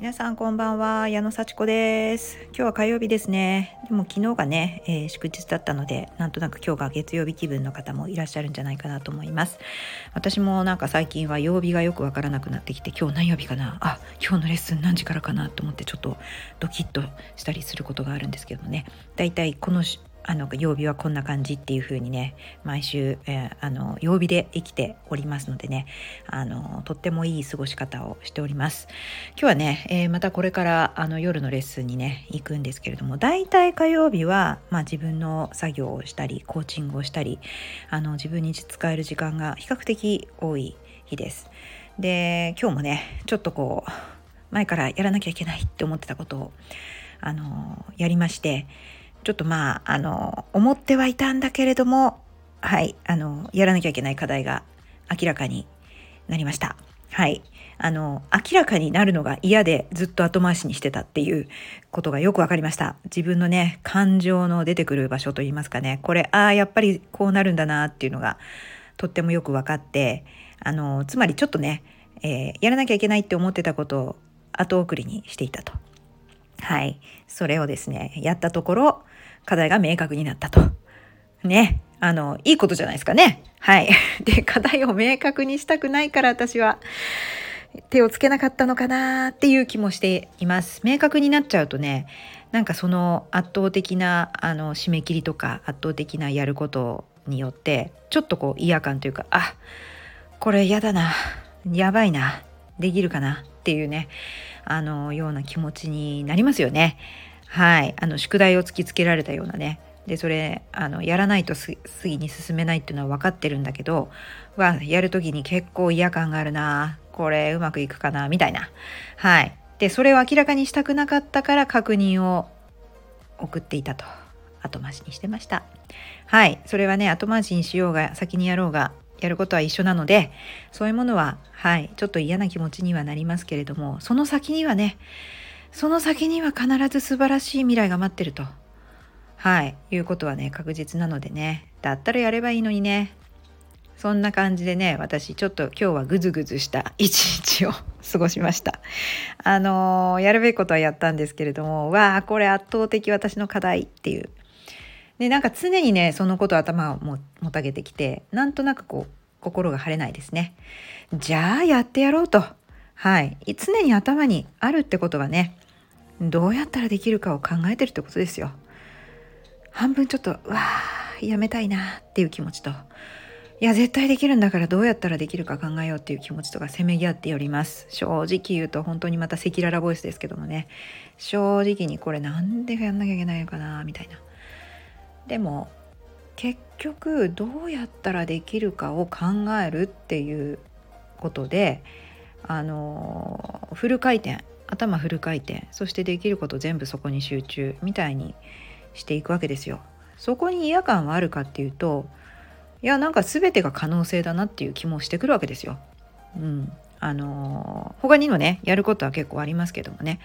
皆さんこんばんは矢野幸子です。今日は火曜日ですね。でも昨日がね、えー、祝日だったのでなんとなく今日が月曜日気分の方もいらっしゃるんじゃないかなと思います。私もなんか最近は曜日がよくわからなくなってきて今日何曜日かな？あ今日のレッスン何時からかな？と思ってちょっとドキッとしたりすることがあるんですけどもね。だいたいこのあの曜日はこんな感じっていう風にね毎週、えー、あの曜日で生きておりますのでねあのとってもいい過ごし方をしております。今日はね、えー、またこれからあの夜のレッスンにね行くんですけれどもだいたい火曜日は、まあ、自分の作業をしたりコーチングをしたりあの自分に使える時間が比較的多い日です。で今日もねちょっとこう前からやらなきゃいけないって思ってたことをあのやりましてちょっとまあ、あの、思ってはいたんだけれども、はい、あの、やらなきゃいけない課題が明らかになりました。はい。あの、明らかになるのが嫌でずっと後回しにしてたっていうことがよくわかりました。自分のね、感情の出てくる場所といいますかね、これ、ああ、やっぱりこうなるんだなっていうのがとってもよく分かって、あの、つまりちょっとね、えー、やらなきゃいけないって思ってたことを後送りにしていたと。はい。それをですね、やったところ、課題が明確になったと。ね。あの、いいことじゃないですかね。はい。で、課題を明確にしたくないから私は手をつけなかったのかなっていう気もしています。明確になっちゃうとね、なんかその圧倒的なあの締め切りとか圧倒的なやることによってちょっとこう嫌感というかあこれ嫌だなやばいなできるかなっていうねあのような気持ちになりますよね。はい。あの宿題を突きつけられたようなね。でそれあのやらないとす次に進めないっていうのは分かってるんだけどはやる時に結構嫌感があるな。これうまくいくかな。みたいな。はい。でそれを明らかにしたくなかったから確認を送っていたと。後回しにしてました。はい。それはね後回しにしようが先にやろうがやることは一緒なのでそういうものははい。ちょっと嫌な気持ちにはなりますけれどもその先にはねその先には必ず素晴らしい未来が待ってると。はい、いうことはね、確実なのでね、だったらやればいいのにね。そんな感じでね、私ちょっと今日はグズグズした一日を 過ごしました。あのー、やるべきことはやったんですけれども、わあ、これ圧倒的私の課題っていう。で、なんか常にね、そのことを頭をももたげてきて、なんとなくこう、心が晴れないですね。じゃあやってやろうと。はい。常に頭にあるってことはね、どうやったらできるかを考えてるってことですよ。半分ちょっとうわーやめたいなっていう気持ちと。いや絶対できるんだからどうやったらできるか考えようっていう気持ちとかせめぎ合っております。正直言うと本当にまた赤裸々ボイスですけどもね。正直にこれなんでやんなきゃいけないのかなみたいな。でも結局どうやったらできるかを考えるっていうことであのフル回転頭フル回転そしてできること全部そこに集中みたいにしていくわけですよ。そこに嫌感はあるかっていうといやなんか全てが可能性だなっていう気もしてくるわけですよ。うん、あの他にもねやることは結構ありますけどもね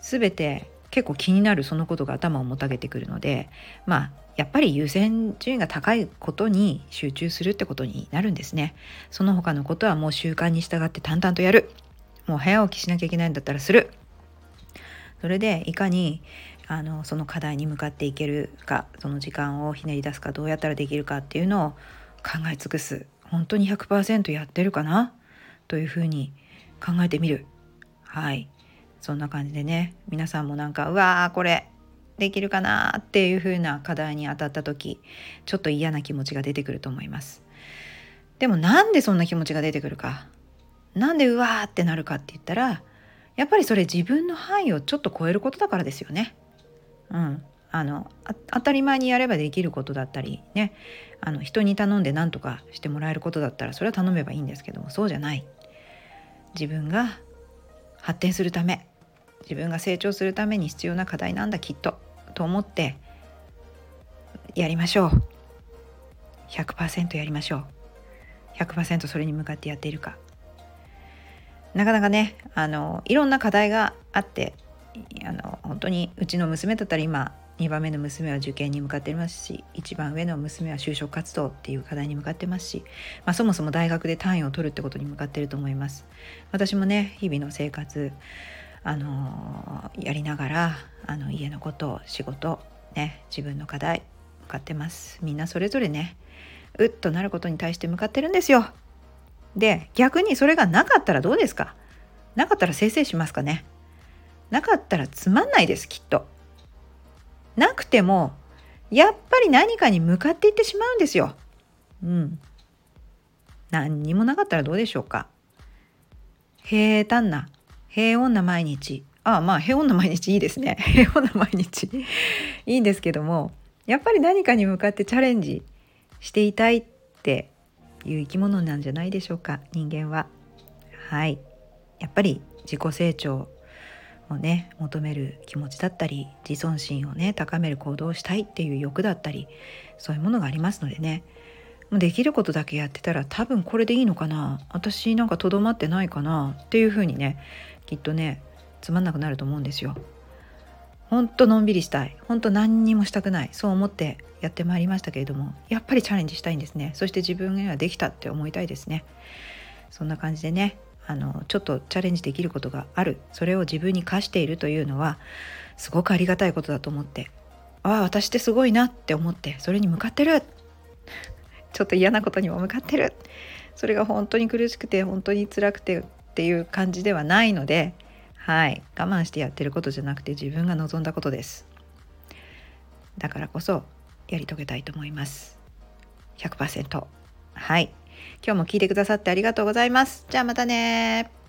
全て結構気になるそのことが頭をもたげてくるのでまあやっぱり優先順位が高いことに集中するってことになるんですね。その他のことはもう習慣に従って淡々とやる。もう早起きしなきゃいけないんだったらする。それでいかにあのその課題に向かっていけるかその時間をひねり出すかどうやったらできるかっていうのを考え尽くす。本当に100%やってるかな？というふうに考えてみる。はい。そんな感じでね皆さんもなんかうわーこれできるかなっていうふうな課題に当たった時ちょっと嫌な気持ちが出てくると思います。でもなんでそんな気持ちが出てくるか？なんでうわーってなるかって言ったらやっぱりそれ自分の範囲をちょっと超えることだからですよね。うん、あの当たり前にやればできることだったりね。あの人に頼んで何とかしてもらえることだったらそれは頼めばいいんですけどもそうじゃない。自分が発展するため自分が成長するために必要な課題なんだきっと。と思ってやりましょう。100%やりましょう。100%それに向かってやっているか。なかなかねあのいろんな課題があってあの本当にうちの娘だったら今2番目の娘は受験に向かっていますし一番上の娘は就職活動っていう課題に向かってますし、まあ、そもそも大学で単位を取るってことに向かってると思います。私もね日々の生活あのやりながらあの家のこと仕事ね自分の課題向かってます。みんなそれぞれねうっとなることに対して向かってるんですよ。で逆にそれがなかったらどうですか？なかったらせいせいしますかね？なかったらつまんないですきっと。なくてもやっぱり何かに向かっていってしまうんですよ。うん。何にもなかったらどうでしょうか。平坦な平穏な毎日。ああまあ平穏な毎日いいですね。平穏な毎日。いいんですけどもやっぱり何かに向かってチャレンジしていたいっていう生き物なんじゃないでしょうか人間は。はいやっぱり自己成長をね求める気持ちだったり自尊心をね高める行動をしたいっていう欲だったりそういうものがありますのでねできることだけやってたら多分これでいいのかな私なんかとどまってないかなっていうふうにねきっとねつまんなくなると思うんですよ。ほんとのんびりしたい。ほんと何にもしたくない。そう思ってやってまいりましたけれどもやっぱりチャレンジしたいんですね。そして自分ができたって思いたいですね。そんな感じでねあのちょっとチャレンジできることがある。それを自分に課しているというのはすごくありがたいことだと思って。ああ私ってすごいなって思ってそれに向かってる。ちょっと嫌なことにも向かってる。それが本当に苦しくて本当に辛くてっていう感じではないのではい。我慢してやってることじゃなくて自分が望んだことです。だからこそやり遂げたいと思います。100%はい。今日も聞いてくださってありがとうございます。じゃあまたね